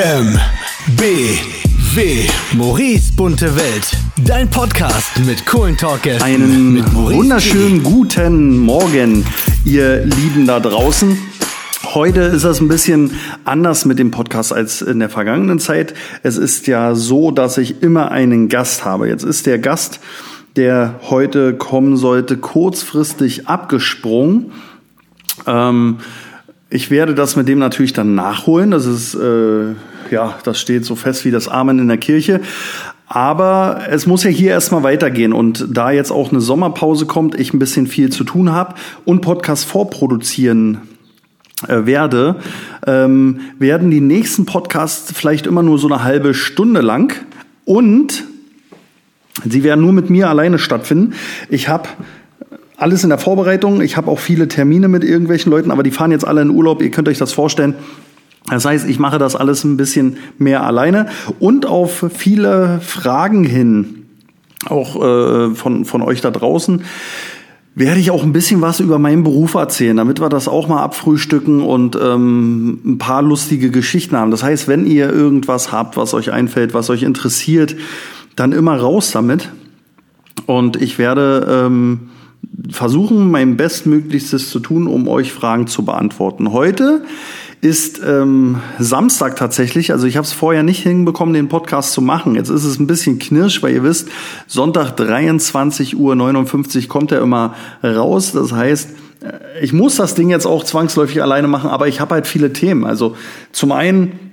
M, B, W. Maurice bunte Welt. Dein Podcast mit coolen Talkgästen. Einen mit Maurice wunderschönen guten Morgen, ihr Lieben da draußen. Heute ist das ein bisschen anders mit dem Podcast als in der vergangenen Zeit. Es ist ja so, dass ich immer einen Gast habe. Jetzt ist der Gast, der heute kommen sollte, kurzfristig abgesprungen. Ähm, ich werde das mit dem natürlich dann nachholen. Das ist, äh, ja, das steht so fest wie das Amen in der Kirche. Aber es muss ja hier erstmal weitergehen. Und da jetzt auch eine Sommerpause kommt, ich ein bisschen viel zu tun habe und Podcast vorproduzieren äh, werde, ähm, werden die nächsten Podcasts vielleicht immer nur so eine halbe Stunde lang. Und sie werden nur mit mir alleine stattfinden. Ich habe alles in der Vorbereitung. Ich habe auch viele Termine mit irgendwelchen Leuten, aber die fahren jetzt alle in Urlaub. Ihr könnt euch das vorstellen. Das heißt, ich mache das alles ein bisschen mehr alleine und auf viele Fragen hin, auch äh, von, von euch da draußen, werde ich auch ein bisschen was über meinen Beruf erzählen, damit wir das auch mal abfrühstücken und ähm, ein paar lustige Geschichten haben. Das heißt, wenn ihr irgendwas habt, was euch einfällt, was euch interessiert, dann immer raus damit. Und ich werde ähm, versuchen, mein Bestmöglichstes zu tun, um euch Fragen zu beantworten. Heute ist ähm, Samstag tatsächlich. Also ich habe es vorher nicht hinbekommen, den Podcast zu machen. Jetzt ist es ein bisschen knirsch, weil ihr wisst, Sonntag 23.59 Uhr kommt er immer raus. Das heißt, äh, ich muss das Ding jetzt auch zwangsläufig alleine machen, aber ich habe halt viele Themen. Also zum einen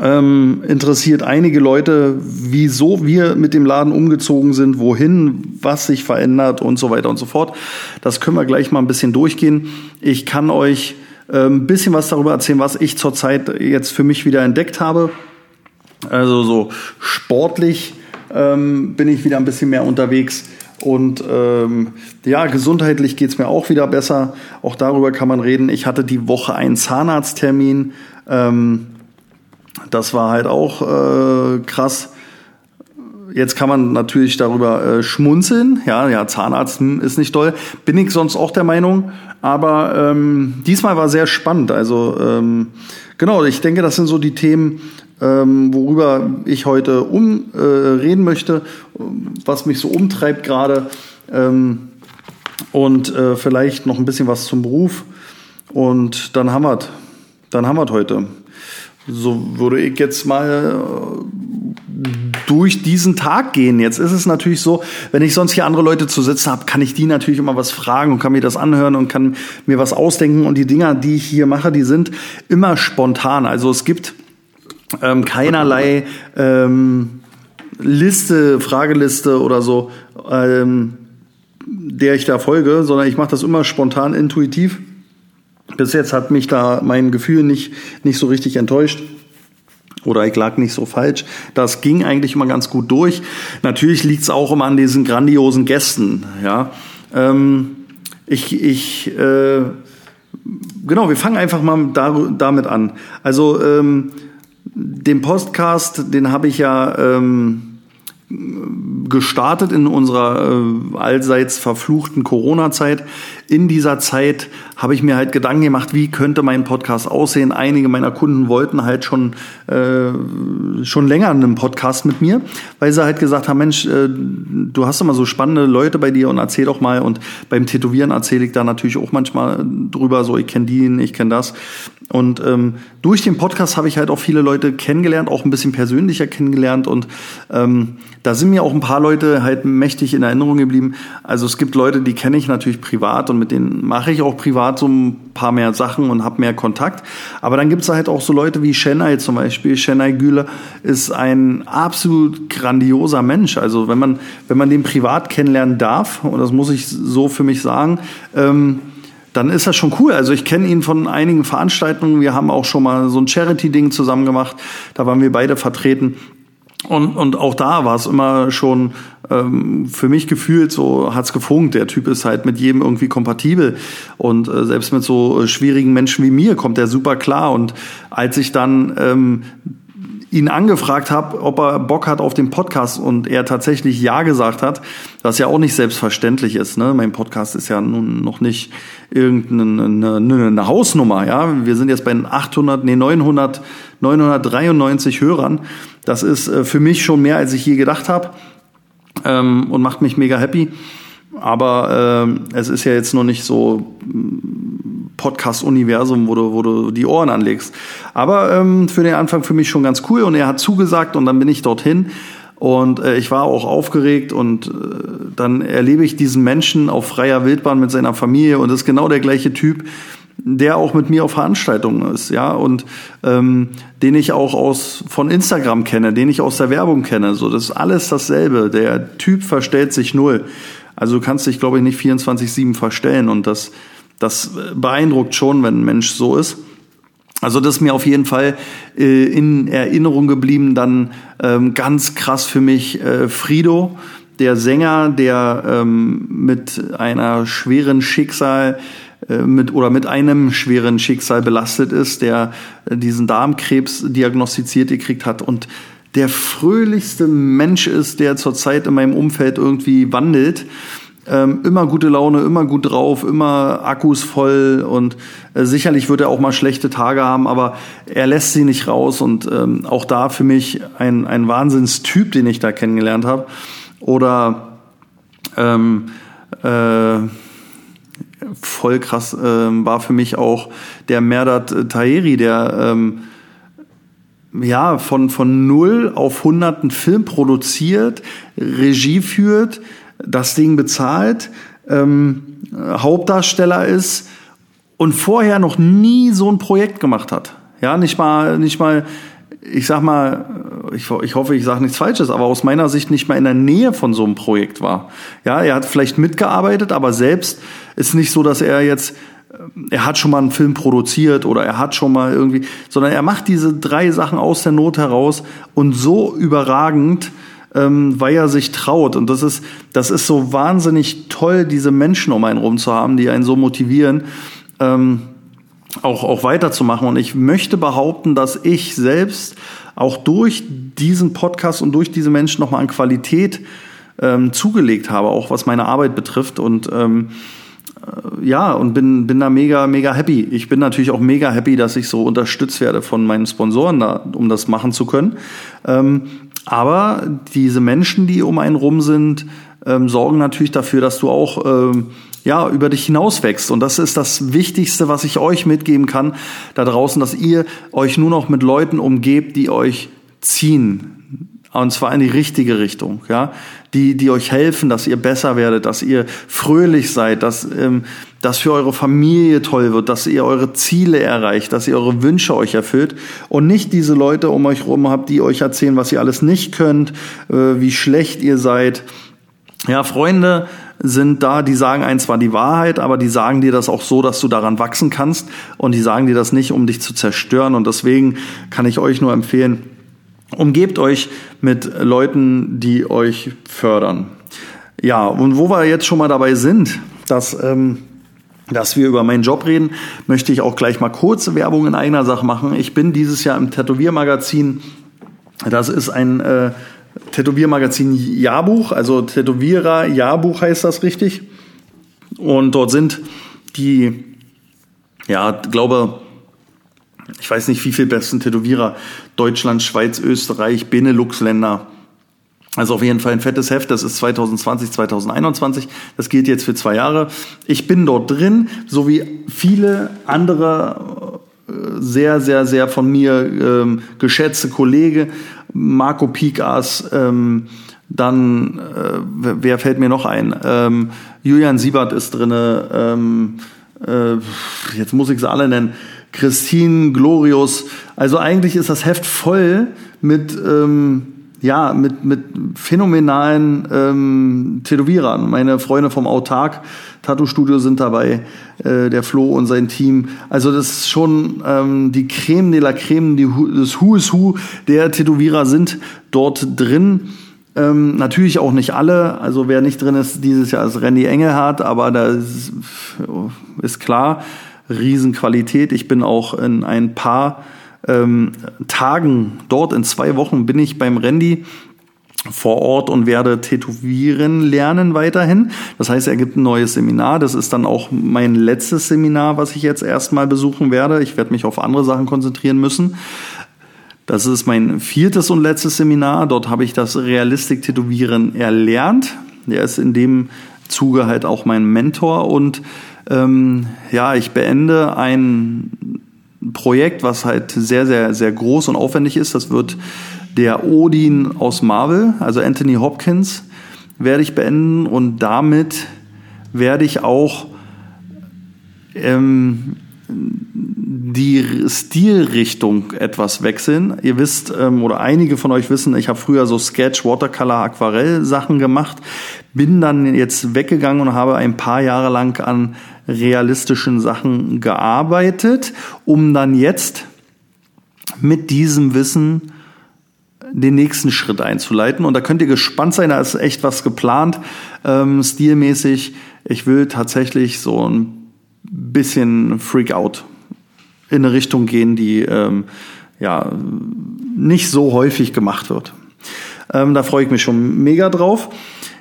ähm, interessiert einige Leute, wieso wir mit dem Laden umgezogen sind, wohin, was sich verändert und so weiter und so fort. Das können wir gleich mal ein bisschen durchgehen. Ich kann euch ein ähm, bisschen was darüber erzählen, was ich zurzeit jetzt für mich wieder entdeckt habe. Also so sportlich ähm, bin ich wieder ein bisschen mehr unterwegs. Und ähm, ja, gesundheitlich geht's mir auch wieder besser. Auch darüber kann man reden. Ich hatte die Woche einen Zahnarzttermin. Ähm, das war halt auch äh, krass. Jetzt kann man natürlich darüber äh, schmunzeln. Ja, ja, Zahnarzt hm, ist nicht toll. Bin ich sonst auch der Meinung. Aber ähm, diesmal war sehr spannend. Also ähm, genau, ich denke, das sind so die Themen, ähm, worüber ich heute um äh, reden möchte, was mich so umtreibt gerade. Ähm, und äh, vielleicht noch ein bisschen was zum Beruf. Und dann wir Dann wir heute. So würde ich jetzt mal durch diesen Tag gehen. Jetzt ist es natürlich so, wenn ich sonst hier andere Leute zu sitzen habe, kann ich die natürlich immer was fragen und kann mir das anhören und kann mir was ausdenken. Und die Dinger, die ich hier mache, die sind immer spontan. Also es gibt ähm, keinerlei ähm, Liste, Frageliste oder so, ähm, der ich da folge, sondern ich mache das immer spontan, intuitiv. Bis jetzt hat mich da mein Gefühl nicht, nicht so richtig enttäuscht oder ich lag nicht so falsch. Das ging eigentlich immer ganz gut durch. Natürlich liegt es auch immer an diesen grandiosen Gästen. Ja, ähm, ich, ich äh, genau, wir fangen einfach mal da, damit an. Also ähm, den Podcast, den habe ich ja ähm, gestartet in unserer äh, allseits verfluchten Corona-Zeit. In dieser Zeit habe ich mir halt Gedanken gemacht, wie könnte mein Podcast aussehen. Einige meiner Kunden wollten halt schon äh, schon länger einen Podcast mit mir, weil sie halt gesagt haben, Mensch, äh, du hast immer so spannende Leute bei dir und erzähl doch mal. Und beim Tätowieren erzähle ich da natürlich auch manchmal drüber, so ich kenne die, ich kenne das. Und ähm, durch den Podcast habe ich halt auch viele Leute kennengelernt, auch ein bisschen persönlicher kennengelernt. Und ähm, da sind mir auch ein paar Leute halt mächtig in Erinnerung geblieben. Also es gibt Leute, die kenne ich natürlich privat und mit denen mache ich auch privat so ein paar mehr Sachen und habe mehr Kontakt. Aber dann gibt es halt auch so Leute wie Chennai zum Beispiel. Chennai Güle ist ein absolut grandioser Mensch. Also wenn man, wenn man den privat kennenlernen darf, und das muss ich so für mich sagen, ähm, dann ist das schon cool. Also ich kenne ihn von einigen Veranstaltungen. Wir haben auch schon mal so ein Charity-Ding zusammen gemacht. Da waren wir beide vertreten. Und, und auch da war es immer schon ähm, für mich gefühlt, so hat's gefunkt. Der Typ ist halt mit jedem irgendwie kompatibel. Und äh, selbst mit so äh, schwierigen Menschen wie mir kommt er super klar. Und als ich dann ähm, ihn angefragt habe, ob er Bock hat auf den Podcast und er tatsächlich Ja gesagt hat, was ja auch nicht selbstverständlich ist. Ne? Mein Podcast ist ja nun noch nicht irgendeine eine, eine Hausnummer. Ja, Wir sind jetzt bei 800, nee 900, 993 Hörern. Das ist äh, für mich schon mehr, als ich je gedacht habe ähm, und macht mich mega happy. Aber äh, es ist ja jetzt noch nicht so mm, Podcast-Universum, wo du, wo du die Ohren anlegst. Aber ähm, für den Anfang für mich schon ganz cool und er hat zugesagt und dann bin ich dorthin. Und äh, ich war auch aufgeregt und äh, dann erlebe ich diesen Menschen auf freier Wildbahn mit seiner Familie und ist genau der gleiche Typ, der auch mit mir auf Veranstaltungen ist, ja, und ähm, den ich auch aus von Instagram kenne, den ich aus der Werbung kenne. So, das ist alles dasselbe. Der Typ verstellt sich null. Also du kannst dich, glaube ich, nicht 24-7 verstellen und das, das beeindruckt schon, wenn ein Mensch so ist. Also das ist mir auf jeden Fall äh, in Erinnerung geblieben. Dann ähm, ganz krass für mich äh, Frido, der Sänger, der ähm, mit einer schweren Schicksal mit oder mit einem schweren Schicksal belastet ist, der äh, diesen Darmkrebs diagnostiziert gekriegt hat und der fröhlichste Mensch ist, der zurzeit in meinem Umfeld irgendwie wandelt. Ähm, immer gute Laune, immer gut drauf, immer Akkus voll und äh, sicherlich wird er auch mal schlechte Tage haben, aber er lässt sie nicht raus und ähm, auch da für mich ein, ein Wahnsinnstyp, den ich da kennengelernt habe. Oder ähm, äh, voll krass äh, war für mich auch der Merdat Taheri, der ähm, ja, von, von null auf hunderten Film produziert, Regie führt, das Ding bezahlt, ähm, Hauptdarsteller ist und vorher noch nie so ein Projekt gemacht hat. Ja, nicht mal, nicht mal, ich sag mal, ich, ich hoffe, ich sage nichts Falsches, aber aus meiner Sicht nicht mal in der Nähe von so einem Projekt war. Ja, er hat vielleicht mitgearbeitet, aber selbst ist nicht so, dass er jetzt er hat schon mal einen Film produziert oder er hat schon mal irgendwie, sondern er macht diese drei Sachen aus der Not heraus und so überragend, ähm, weil er sich traut. Und das ist, das ist so wahnsinnig toll, diese Menschen um einen rum zu haben, die einen so motivieren, ähm, auch, auch weiterzumachen. Und ich möchte behaupten, dass ich selbst auch durch diesen Podcast und durch diese Menschen nochmal an Qualität ähm, zugelegt habe, auch was meine Arbeit betrifft. Und ähm, äh, ja, und bin, bin da mega, mega happy. Ich bin natürlich auch mega happy, dass ich so unterstützt werde von meinen Sponsoren da, um das machen zu können. Ähm, aber diese Menschen, die um einen rum sind, ähm, sorgen natürlich dafür, dass du auch ähm, ja über dich hinaus wächst. Und das ist das Wichtigste, was ich euch mitgeben kann da draußen, dass ihr euch nur noch mit Leuten umgebt, die euch ziehen, und zwar in die richtige Richtung, ja, die, die euch helfen, dass ihr besser werdet, dass ihr fröhlich seid, dass, ähm, dass für eure Familie toll wird, dass ihr eure Ziele erreicht, dass ihr eure Wünsche euch erfüllt und nicht diese Leute um euch rum habt, die euch erzählen, was ihr alles nicht könnt, äh, wie schlecht ihr seid. Ja, Freunde sind da, die sagen ein zwar die Wahrheit, aber die sagen dir das auch so, dass du daran wachsen kannst und die sagen dir das nicht, um dich zu zerstören und deswegen kann ich euch nur empfehlen, Umgebt euch mit Leuten, die euch fördern. Ja, und wo wir jetzt schon mal dabei sind, dass, ähm, dass wir über meinen Job reden, möchte ich auch gleich mal kurze Werbung in eigener Sache machen. Ich bin dieses Jahr im Tätowiermagazin. Das ist ein äh, Tätowiermagazin Jahrbuch, also Tätowierer Jahrbuch heißt das richtig. Und dort sind die, ja, glaube ich weiß nicht, wie viel besten Tätowierer Deutschland, Schweiz, Österreich, Benelux-Länder. Also auf jeden Fall ein fettes Heft, das ist 2020, 2021. Das gilt jetzt für zwei Jahre. Ich bin dort drin, so wie viele andere sehr, sehr, sehr von mir ähm, geschätzte Kollege, Marco Pikas, ähm, dann, äh, wer fällt mir noch ein? Ähm, Julian Siebert ist drinne. Ähm, äh, jetzt muss ich sie alle nennen. Christine Glorius. Also eigentlich ist das Heft voll mit, ähm, ja, mit, mit phänomenalen ähm, Tätowierern. Meine Freunde vom Autark Tattoo-Studio sind dabei, äh, der Flo und sein Team. Also das ist schon ähm, die Creme de la Creme, die, das Who is Who der Tätowierer sind dort drin. Ähm, natürlich auch nicht alle. Also wer nicht drin ist dieses Jahr ist Randy Engelhardt, aber da ist, ist klar, Riesenqualität. Ich bin auch in ein paar ähm, Tagen dort in zwei Wochen bin ich beim Randy vor Ort und werde tätowieren lernen weiterhin. Das heißt, er gibt ein neues Seminar. Das ist dann auch mein letztes Seminar, was ich jetzt erstmal besuchen werde. Ich werde mich auf andere Sachen konzentrieren müssen. Das ist mein viertes und letztes Seminar. Dort habe ich das Realistik-Tätowieren erlernt. Der ist in dem Zuge halt auch mein Mentor und ähm, ja, ich beende ein Projekt, was halt sehr, sehr, sehr groß und aufwendig ist. Das wird der Odin aus Marvel, also Anthony Hopkins, werde ich beenden und damit werde ich auch ähm, die Stilrichtung etwas wechseln. Ihr wisst, ähm, oder einige von euch wissen, ich habe früher so Sketch, Watercolor, Aquarell Sachen gemacht, bin dann jetzt weggegangen und habe ein paar Jahre lang an realistischen Sachen gearbeitet, um dann jetzt mit diesem Wissen den nächsten Schritt einzuleiten. Und da könnt ihr gespannt sein, da ist echt was geplant, ähm, stilmäßig. Ich will tatsächlich so ein bisschen Freak-out in eine Richtung gehen, die ähm, ja nicht so häufig gemacht wird. Ähm, da freue ich mich schon mega drauf.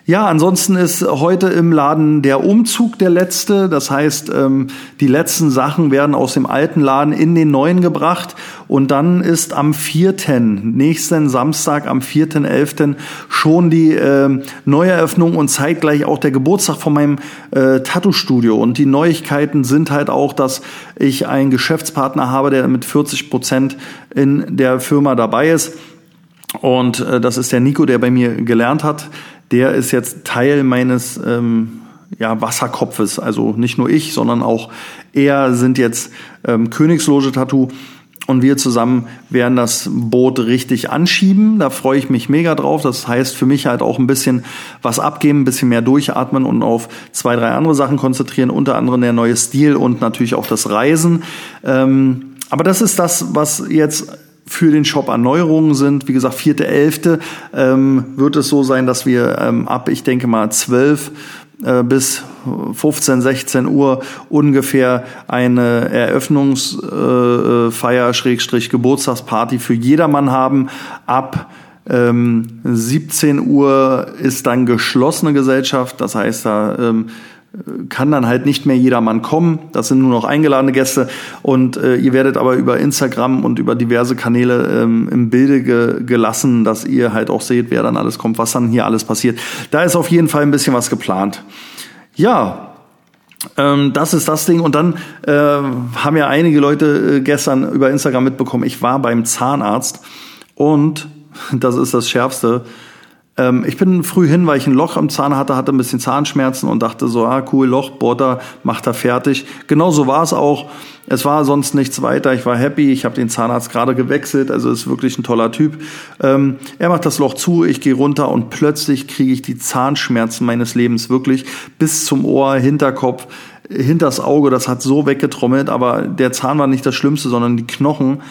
Ja, ansonsten ist heute im Laden der Umzug der letzte. Das heißt, ähm, die letzten Sachen werden aus dem alten Laden in den neuen gebracht. Und dann ist am 4., nächsten Samstag, am 4.11. schon die äh, Neueröffnung und zeitgleich auch der Geburtstag von meinem äh, Tattoo-Studio. Und die Neuigkeiten sind halt auch, dass ich einen Geschäftspartner habe, der mit 40 Prozent in der Firma dabei ist. Und äh, das ist der Nico, der bei mir gelernt hat der ist jetzt Teil meines ähm, ja, Wasserkopfes. Also nicht nur ich, sondern auch er sind jetzt ähm, Königsloge Tattoo. Und wir zusammen werden das Boot richtig anschieben. Da freue ich mich mega drauf. Das heißt für mich halt auch ein bisschen was abgeben, ein bisschen mehr durchatmen und auf zwei, drei andere Sachen konzentrieren. Unter anderem der neue Stil und natürlich auch das Reisen. Ähm, aber das ist das, was jetzt für den Shop Erneuerungen sind. Wie gesagt, vierte, elfte ähm, wird es so sein, dass wir ähm, ab, ich denke mal, zwölf äh, bis 15, 16 Uhr ungefähr eine Eröffnungsfeier, äh, Schrägstrich Geburtstagsparty für jedermann haben. Ab ähm, 17 Uhr ist dann geschlossene Gesellschaft. Das heißt, da ähm, kann dann halt nicht mehr jedermann kommen. Das sind nur noch eingeladene Gäste. Und äh, ihr werdet aber über Instagram und über diverse Kanäle ähm, im Bilde ge gelassen, dass ihr halt auch seht, wer dann alles kommt, was dann hier alles passiert. Da ist auf jeden Fall ein bisschen was geplant. Ja, ähm, das ist das Ding. Und dann äh, haben ja einige Leute äh, gestern über Instagram mitbekommen, ich war beim Zahnarzt und das ist das Schärfste ähm, ich bin früh hin, weil ich ein Loch am Zahn hatte, hatte ein bisschen Zahnschmerzen und dachte so, ah cool, Loch, bohrt macht er fertig. Genau so war es auch. Es war sonst nichts weiter. Ich war happy. Ich habe den Zahnarzt gerade gewechselt. Also ist wirklich ein toller Typ. Ähm, er macht das Loch zu, ich gehe runter und plötzlich kriege ich die Zahnschmerzen meines Lebens wirklich bis zum Ohr, Hinterkopf, hinters Auge. Das hat so weggetrommelt. Aber der Zahn war nicht das Schlimmste, sondern die Knochen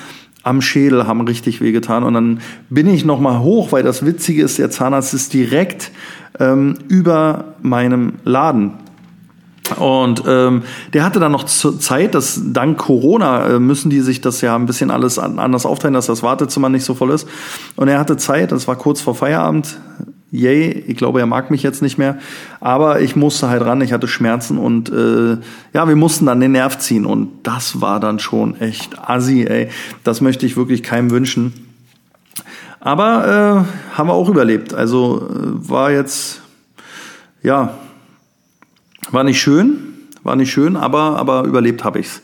am Schädel haben richtig wehgetan. Und dann bin ich nochmal hoch, weil das Witzige ist, der Zahnarzt ist direkt ähm, über meinem Laden. Und ähm, der hatte dann noch Zeit, dass dank Corona äh, müssen die sich das ja ein bisschen alles anders aufteilen, dass das Wartezimmer nicht so voll ist. Und er hatte Zeit, das war kurz vor Feierabend, yay, ich glaube, er mag mich jetzt nicht mehr. Aber ich musste halt ran, ich hatte Schmerzen und äh, ja, wir mussten dann den Nerv ziehen. Und das war dann schon echt assi, ey. Das möchte ich wirklich keinem wünschen. Aber äh, haben wir auch überlebt. Also äh, war jetzt, ja, war nicht schön, war nicht schön, aber, aber überlebt habe ich's.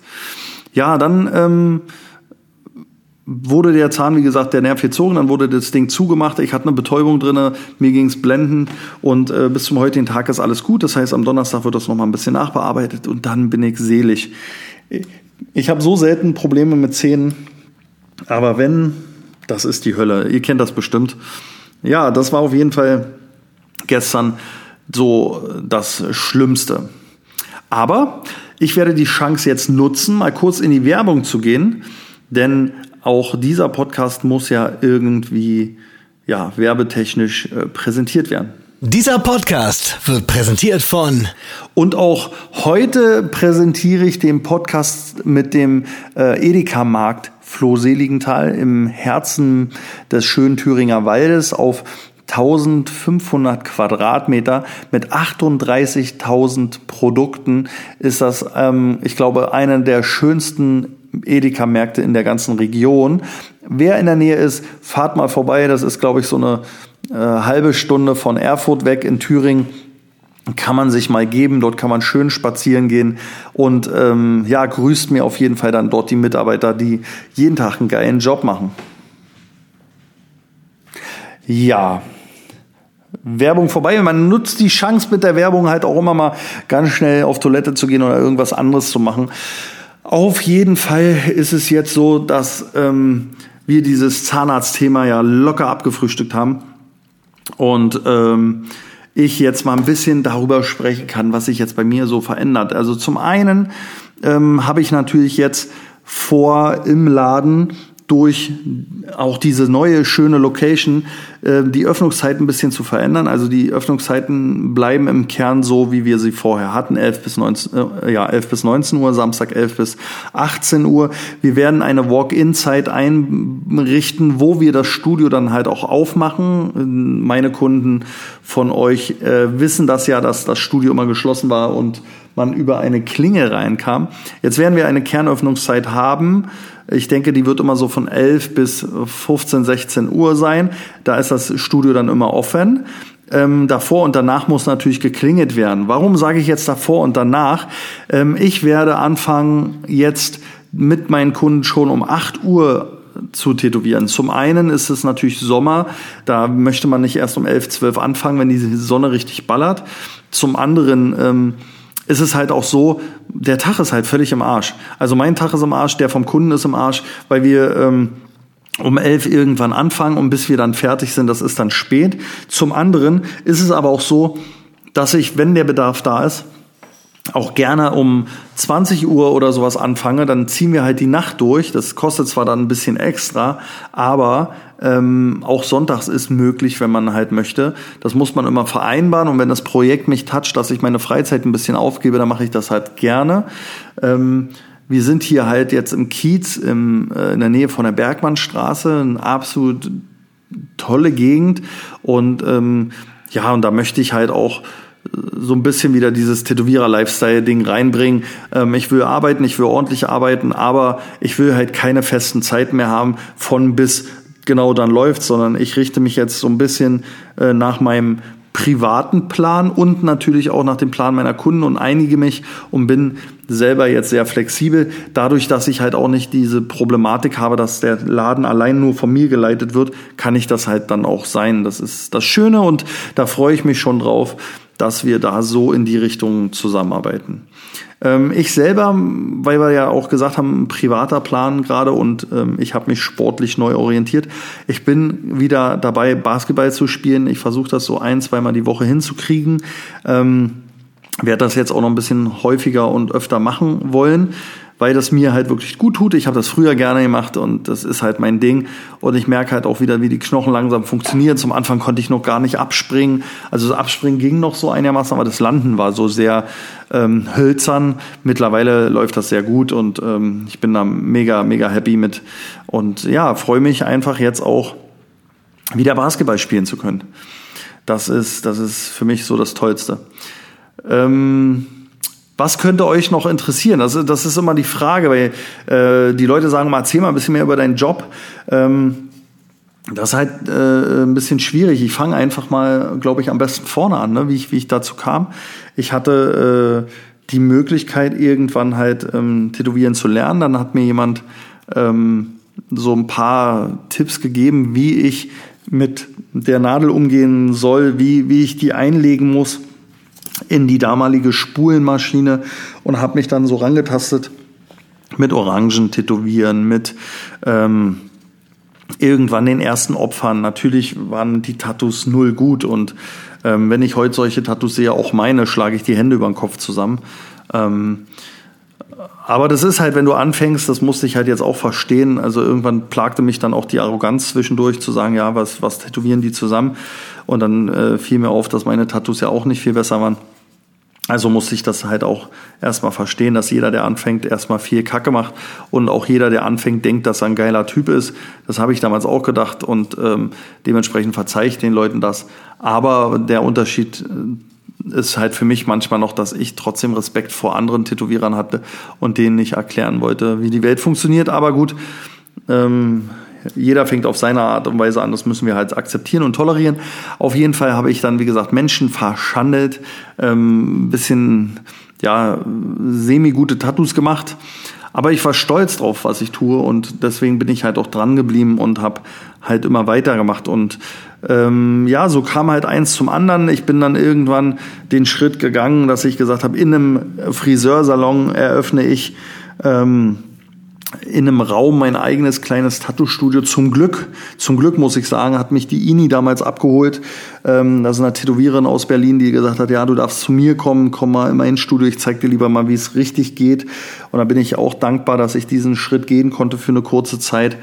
Ja, dann ähm, wurde der Zahn, wie gesagt, der Nerv gezogen, dann wurde das Ding zugemacht. Ich hatte eine Betäubung drinne, mir ging's blendend und äh, bis zum heutigen Tag ist alles gut. Das heißt, am Donnerstag wird das nochmal ein bisschen nachbearbeitet und dann bin ich selig. Ich habe so selten Probleme mit Zähnen, aber wenn, das ist die Hölle. Ihr kennt das bestimmt. Ja, das war auf jeden Fall gestern so das Schlimmste. Aber ich werde die Chance jetzt nutzen, mal kurz in die Werbung zu gehen, denn auch dieser Podcast muss ja irgendwie ja, werbetechnisch äh, präsentiert werden. Dieser Podcast wird präsentiert von und auch heute präsentiere ich den Podcast mit dem äh, Edeka-Markt Flohseligenthal im Herzen des schönen Thüringer Waldes auf 1500 Quadratmeter mit 38.000 Produkten ist das, ähm, ich glaube, einer der schönsten Edeka-Märkte in der ganzen Region. Wer in der Nähe ist, fahrt mal vorbei. Das ist, glaube ich, so eine äh, halbe Stunde von Erfurt weg in Thüringen kann man sich mal geben. Dort kann man schön spazieren gehen und ähm, ja, grüßt mir auf jeden Fall dann dort die Mitarbeiter, die jeden Tag einen geilen Job machen. Ja, Werbung vorbei. Man nutzt die Chance mit der Werbung halt auch immer mal ganz schnell auf Toilette zu gehen oder irgendwas anderes zu machen. Auf jeden Fall ist es jetzt so, dass ähm, wir dieses Zahnarztthema ja locker abgefrühstückt haben und ähm, ich jetzt mal ein bisschen darüber sprechen kann, was sich jetzt bei mir so verändert. Also zum einen ähm, habe ich natürlich jetzt vor im Laden durch auch diese neue schöne Location äh, die Öffnungszeiten ein bisschen zu verändern. Also die Öffnungszeiten bleiben im Kern so, wie wir sie vorher hatten, 11 bis 19, äh, ja, 11 bis 19 Uhr, Samstag 11 bis 18 Uhr. Wir werden eine Walk-in-Zeit einrichten, wo wir das Studio dann halt auch aufmachen. Meine Kunden von euch äh, wissen das ja, dass das Studio immer geschlossen war und man über eine Klinge reinkam. Jetzt werden wir eine Kernöffnungszeit haben, ich denke, die wird immer so von 11 bis 15, 16 Uhr sein. Da ist das Studio dann immer offen. Ähm, davor und danach muss natürlich geklingelt werden. Warum sage ich jetzt davor und danach? Ähm, ich werde anfangen, jetzt mit meinen Kunden schon um 8 Uhr zu tätowieren. Zum einen ist es natürlich Sommer, da möchte man nicht erst um 11, 12 anfangen, wenn die Sonne richtig ballert. Zum anderen ähm, ist es halt auch so, der Tag ist halt völlig im Arsch. Also mein Tag ist im Arsch, der vom Kunden ist im Arsch, weil wir ähm, um elf irgendwann anfangen und bis wir dann fertig sind, das ist dann spät. Zum anderen ist es aber auch so, dass ich, wenn der Bedarf da ist, auch gerne um 20 Uhr oder sowas anfange, dann ziehen wir halt die Nacht durch. Das kostet zwar dann ein bisschen extra, aber ähm, auch sonntags ist möglich, wenn man halt möchte. Das muss man immer vereinbaren und wenn das Projekt mich toucht, dass ich meine Freizeit ein bisschen aufgebe, dann mache ich das halt gerne. Ähm, wir sind hier halt jetzt im Kiez im, äh, in der Nähe von der Bergmannstraße, eine absolut tolle Gegend und ähm, ja, und da möchte ich halt auch so ein bisschen wieder dieses Tätowierer-Lifestyle-Ding reinbringen. Ähm, ich will arbeiten, ich will ordentlich arbeiten, aber ich will halt keine festen Zeiten mehr haben von bis genau dann läuft, sondern ich richte mich jetzt so ein bisschen äh, nach meinem privaten Plan und natürlich auch nach dem Plan meiner Kunden und einige mich und bin selber jetzt sehr flexibel, dadurch, dass ich halt auch nicht diese Problematik habe, dass der Laden allein nur von mir geleitet wird, kann ich das halt dann auch sein. Das ist das Schöne und da freue ich mich schon drauf, dass wir da so in die Richtung zusammenarbeiten. Ähm, ich selber, weil wir ja auch gesagt haben, privater Plan gerade und ähm, ich habe mich sportlich neu orientiert. Ich bin wieder dabei, Basketball zu spielen. Ich versuche das so ein, zweimal die Woche hinzukriegen. Ähm, werde das jetzt auch noch ein bisschen häufiger und öfter machen wollen weil das mir halt wirklich gut tut. Ich habe das früher gerne gemacht und das ist halt mein Ding. Und ich merke halt auch wieder, wie die Knochen langsam funktionieren. Zum Anfang konnte ich noch gar nicht abspringen. Also das Abspringen ging noch so einigermaßen, aber das Landen war so sehr ähm, hölzern. Mittlerweile läuft das sehr gut und ähm, ich bin da mega, mega happy mit. Und ja, freue mich einfach jetzt auch wieder Basketball spielen zu können. Das ist, das ist für mich so das Tollste. Ähm, was könnte euch noch interessieren? Das, das ist immer die Frage, weil äh, die Leute sagen mal, erzähl mal ein bisschen mehr über deinen Job. Ähm, das ist halt äh, ein bisschen schwierig. Ich fange einfach mal, glaube ich, am besten vorne an, ne? wie, ich, wie ich dazu kam. Ich hatte äh, die Möglichkeit, irgendwann halt ähm, tätowieren zu lernen. Dann hat mir jemand ähm, so ein paar Tipps gegeben, wie ich mit der Nadel umgehen soll, wie, wie ich die einlegen muss in die damalige Spulenmaschine und habe mich dann so rangetastet mit Orangen tätowieren, mit ähm, irgendwann den ersten Opfern. Natürlich waren die Tattoos null gut und ähm, wenn ich heute solche Tattoos sehe, auch meine, schlage ich die Hände über den Kopf zusammen. Ähm, aber das ist halt, wenn du anfängst, das musste ich halt jetzt auch verstehen. Also irgendwann plagte mich dann auch die Arroganz zwischendurch zu sagen, ja, was, was tätowieren die zusammen? Und dann äh, fiel mir auf, dass meine Tattoos ja auch nicht viel besser waren. Also musste ich das halt auch erstmal verstehen, dass jeder, der anfängt, erstmal viel Kacke macht und auch jeder, der anfängt, denkt, dass er ein geiler Typ ist. Das habe ich damals auch gedacht und ähm, dementsprechend verzeihe ich den Leuten das. Aber der Unterschied äh, ist halt für mich manchmal noch, dass ich trotzdem Respekt vor anderen Tätowierern hatte und denen nicht erklären wollte, wie die Welt funktioniert. Aber gut, ähm, jeder fängt auf seine Art und Weise an, das müssen wir halt akzeptieren und tolerieren. Auf jeden Fall habe ich dann, wie gesagt, Menschen verschandelt, ähm, bisschen, ja, semi-gute Tattoos gemacht. Aber ich war stolz drauf, was ich tue und deswegen bin ich halt auch dran geblieben und habe halt immer weitergemacht. Und ähm, ja, so kam halt eins zum anderen. Ich bin dann irgendwann den Schritt gegangen, dass ich gesagt habe, in einem Friseursalon eröffne ich ähm, in einem Raum mein eigenes kleines Tattoo-Studio. Zum Glück, zum Glück muss ich sagen, hat mich die Ini damals abgeholt. Ähm, das ist eine Tätowiererin aus Berlin, die gesagt hat, ja, du darfst zu mir kommen, komm mal in mein Studio, ich zeig dir lieber mal, wie es richtig geht. Und da bin ich auch dankbar, dass ich diesen Schritt gehen konnte für eine kurze Zeit.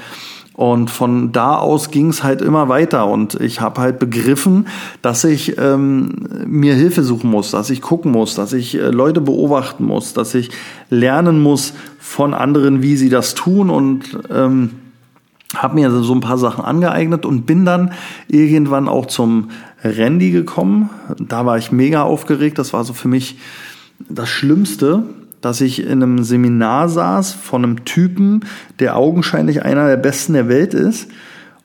Und von da aus ging es halt immer weiter und ich habe halt begriffen, dass ich ähm, mir Hilfe suchen muss, dass ich gucken muss, dass ich äh, Leute beobachten muss, dass ich lernen muss von anderen, wie sie das tun und ähm, habe mir so ein paar Sachen angeeignet und bin dann irgendwann auch zum Randy gekommen. Da war ich mega aufgeregt. Das war so für mich das Schlimmste, dass ich in einem Seminar saß von einem Typen, der augenscheinlich einer der besten der Welt ist.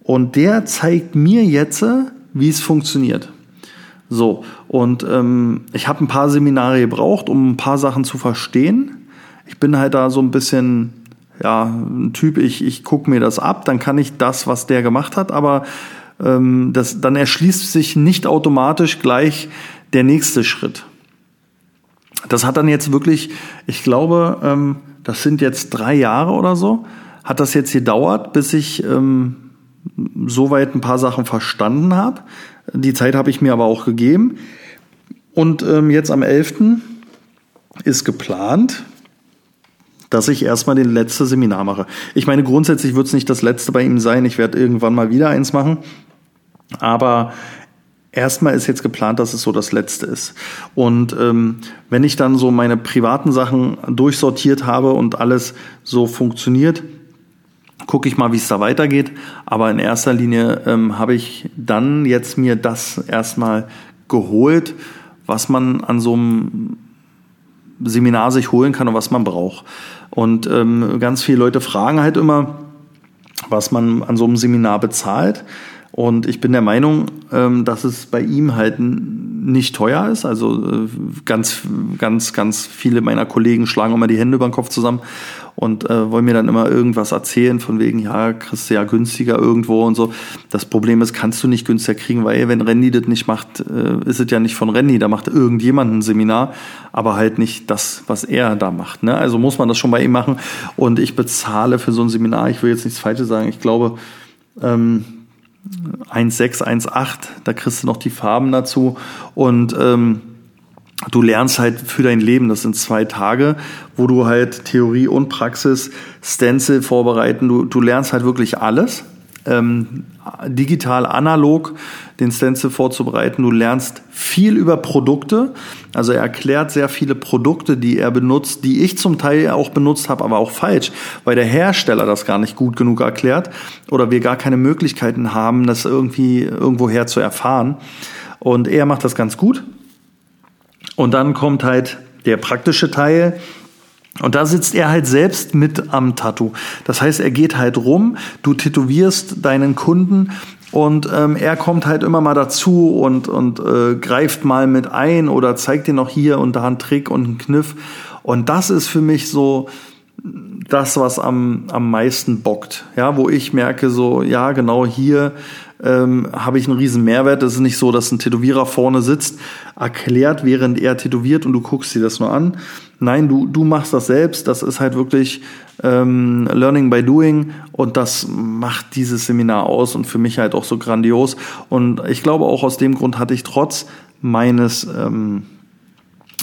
Und der zeigt mir jetzt, wie es funktioniert. So, und ähm, ich habe ein paar Seminare gebraucht, um ein paar Sachen zu verstehen. Ich bin halt da so ein bisschen, ja, ein Typ, ich, ich gucke mir das ab, dann kann ich das, was der gemacht hat, aber ähm, das, dann erschließt sich nicht automatisch gleich der nächste Schritt. Das hat dann jetzt wirklich, ich glaube, ähm, das sind jetzt drei Jahre oder so, hat das jetzt gedauert, bis ich ähm, soweit ein paar Sachen verstanden habe. Die Zeit habe ich mir aber auch gegeben. Und ähm, jetzt am 11. ist geplant, dass ich erstmal den letzte Seminar mache. Ich meine, grundsätzlich wird es nicht das letzte bei ihm sein. Ich werde irgendwann mal wieder eins machen. Aber erstmal ist jetzt geplant, dass es so das letzte ist. Und ähm, wenn ich dann so meine privaten Sachen durchsortiert habe und alles so funktioniert, gucke ich mal, wie es da weitergeht. Aber in erster Linie ähm, habe ich dann jetzt mir das erstmal geholt, was man an so einem Seminar sich holen kann und was man braucht. Und ähm, ganz viele Leute fragen halt immer, was man an so einem Seminar bezahlt. Und ich bin der Meinung, ähm, dass es bei ihm halt nicht teuer ist. Also äh, ganz, ganz, ganz viele meiner Kollegen schlagen immer die Hände über den Kopf zusammen und äh, wollen mir dann immer irgendwas erzählen von wegen, ja, kriegst du ja günstiger irgendwo und so. Das Problem ist, kannst du nicht günstiger kriegen, weil wenn Randy das nicht macht, äh, ist es ja nicht von Randy, da macht irgendjemand ein Seminar, aber halt nicht das, was er da macht. Ne? Also muss man das schon bei ihm machen und ich bezahle für so ein Seminar, ich will jetzt nichts Falsches sagen, ich glaube, ähm, 1,6, 1,8, da kriegst du noch die Farben dazu. Und ähm, du lernst halt für dein Leben, das sind zwei Tage, wo du halt Theorie und Praxis, Stencil vorbereiten, du, du lernst halt wirklich alles ähm, digital analog den Stencil vorzubereiten. Du lernst viel über Produkte. Also er erklärt sehr viele Produkte, die er benutzt, die ich zum Teil auch benutzt habe, aber auch falsch, weil der Hersteller das gar nicht gut genug erklärt oder wir gar keine Möglichkeiten haben, das irgendwie irgendwoher zu erfahren. Und er macht das ganz gut. Und dann kommt halt der praktische Teil, und da sitzt er halt selbst mit am Tattoo. Das heißt, er geht halt rum, du tätowierst deinen Kunden und ähm, er kommt halt immer mal dazu und, und äh, greift mal mit ein oder zeigt dir noch hier und da einen Trick und einen Kniff. Und das ist für mich so das, was am, am meisten bockt. Ja, wo ich merke so, ja, genau hier ähm, habe ich einen riesen Mehrwert. Es ist nicht so, dass ein Tätowierer vorne sitzt, erklärt, während er tätowiert und du guckst dir das nur an. Nein, du, du machst das selbst. Das ist halt wirklich ähm, Learning by Doing und das macht dieses Seminar aus und für mich halt auch so grandios. Und ich glaube auch aus dem Grund hatte ich trotz meines ähm,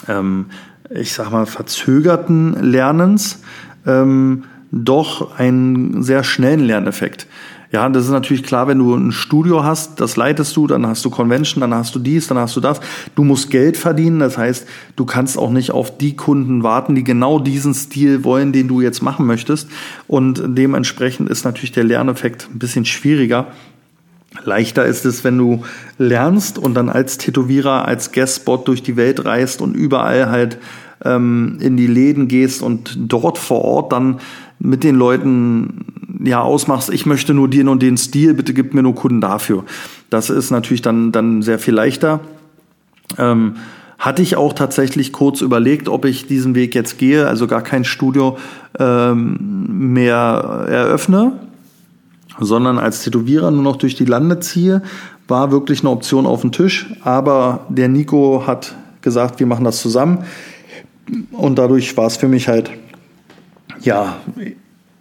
ähm, ich sag mal, verzögerten Lernens ähm, doch einen sehr schnellen Lerneffekt. Ja, das ist natürlich klar, wenn du ein Studio hast, das leitest du, dann hast du Convention, dann hast du dies, dann hast du das. Du musst Geld verdienen, das heißt, du kannst auch nicht auf die Kunden warten, die genau diesen Stil wollen, den du jetzt machen möchtest. Und dementsprechend ist natürlich der Lerneffekt ein bisschen schwieriger. Leichter ist es, wenn du lernst und dann als Tätowierer, als Guestspot durch die Welt reist und überall halt ähm, in die Läden gehst und dort vor Ort dann mit den Leuten ja ausmachst, ich möchte nur den und den Stil, bitte gib mir nur Kunden dafür. Das ist natürlich dann, dann sehr viel leichter. Ähm, hatte ich auch tatsächlich kurz überlegt, ob ich diesen Weg jetzt gehe, also gar kein Studio ähm, mehr eröffne, sondern als Tätowierer nur noch durch die Lande ziehe, war wirklich eine Option auf dem Tisch. Aber der Nico hat gesagt, wir machen das zusammen. Und dadurch war es für mich halt, ja,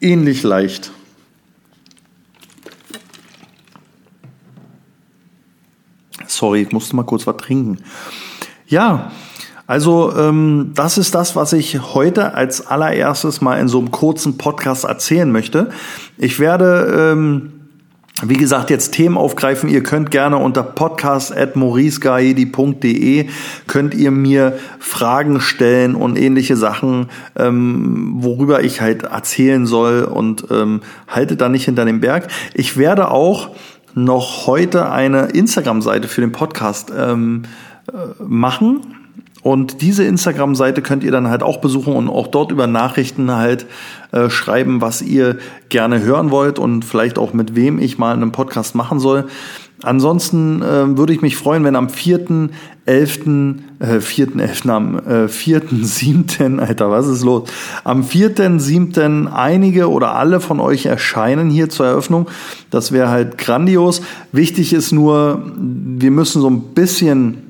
ähnlich leicht. Sorry, ich musste mal kurz was trinken. Ja, also ähm, das ist das, was ich heute als allererstes mal in so einem kurzen Podcast erzählen möchte. Ich werde, ähm, wie gesagt, jetzt Themen aufgreifen. Ihr könnt gerne unter podcast.mauricegaedi.de könnt ihr mir Fragen stellen und ähnliche Sachen, ähm, worüber ich halt erzählen soll und ähm, haltet da nicht hinter dem Berg. Ich werde auch noch heute eine Instagram-Seite für den Podcast ähm, äh, machen. Und diese Instagram-Seite könnt ihr dann halt auch besuchen und auch dort über Nachrichten halt äh, schreiben, was ihr gerne hören wollt und vielleicht auch mit wem ich mal einen Podcast machen soll. Ansonsten äh, würde ich mich freuen, wenn am 4.11., äh, 4.11., am äh, 4.7., Alter, was ist los? Am 4.7. einige oder alle von euch erscheinen hier zur Eröffnung. Das wäre halt grandios. Wichtig ist nur, wir müssen so ein bisschen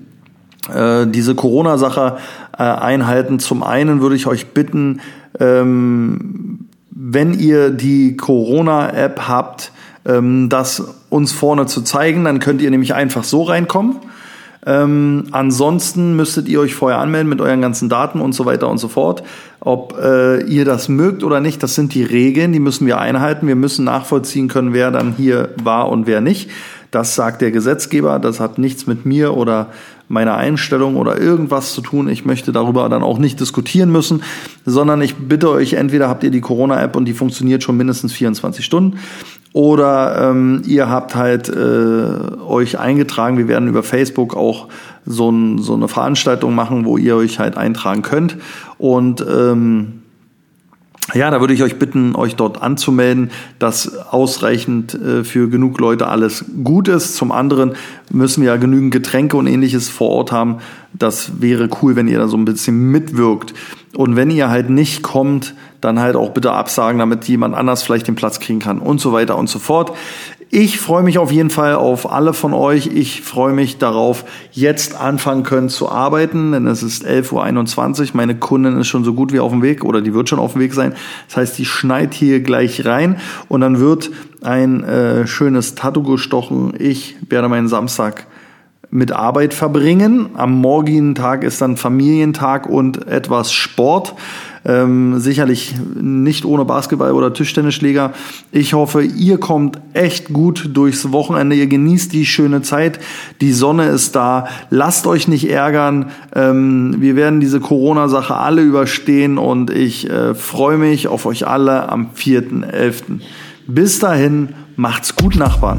äh, diese Corona-Sache äh, einhalten. Zum einen würde ich euch bitten, ähm, wenn ihr die Corona-App habt, ähm, das uns vorne zu zeigen. Dann könnt ihr nämlich einfach so reinkommen. Ähm, ansonsten müsstet ihr euch vorher anmelden mit euren ganzen Daten und so weiter und so fort. Ob äh, ihr das mögt oder nicht, das sind die Regeln, die müssen wir einhalten. Wir müssen nachvollziehen können, wer dann hier war und wer nicht. Das sagt der Gesetzgeber, das hat nichts mit mir oder meiner Einstellung oder irgendwas zu tun. Ich möchte darüber dann auch nicht diskutieren müssen, sondern ich bitte euch, entweder habt ihr die Corona-App und die funktioniert schon mindestens 24 Stunden oder ähm, ihr habt halt äh, euch eingetragen. Wir werden über Facebook auch so, ein, so eine Veranstaltung machen, wo ihr euch halt eintragen könnt. Und ähm, ja, da würde ich euch bitten, euch dort anzumelden, dass ausreichend äh, für genug Leute alles gut ist. Zum anderen müssen wir ja genügend Getränke und ähnliches vor Ort haben. Das wäre cool, wenn ihr da so ein bisschen mitwirkt. Und wenn ihr halt nicht kommt, dann halt auch bitte absagen, damit jemand anders vielleicht den Platz kriegen kann und so weiter und so fort. Ich freue mich auf jeden Fall auf alle von euch. Ich freue mich darauf, jetzt anfangen können zu arbeiten, denn es ist 11.21 Uhr. Meine Kundin ist schon so gut wie auf dem Weg oder die wird schon auf dem Weg sein. Das heißt, die schneit hier gleich rein und dann wird ein äh, schönes Tattoo gestochen. Ich werde meinen Samstag mit Arbeit verbringen. Am morgigen Tag ist dann Familientag und etwas Sport. Ähm, sicherlich nicht ohne Basketball oder Tischtennisschläger. Ich hoffe, ihr kommt echt gut durchs Wochenende. Ihr genießt die schöne Zeit. Die Sonne ist da. Lasst euch nicht ärgern. Ähm, wir werden diese Corona-Sache alle überstehen und ich äh, freue mich auf euch alle am 4.11. Bis dahin, macht's gut, Nachbarn.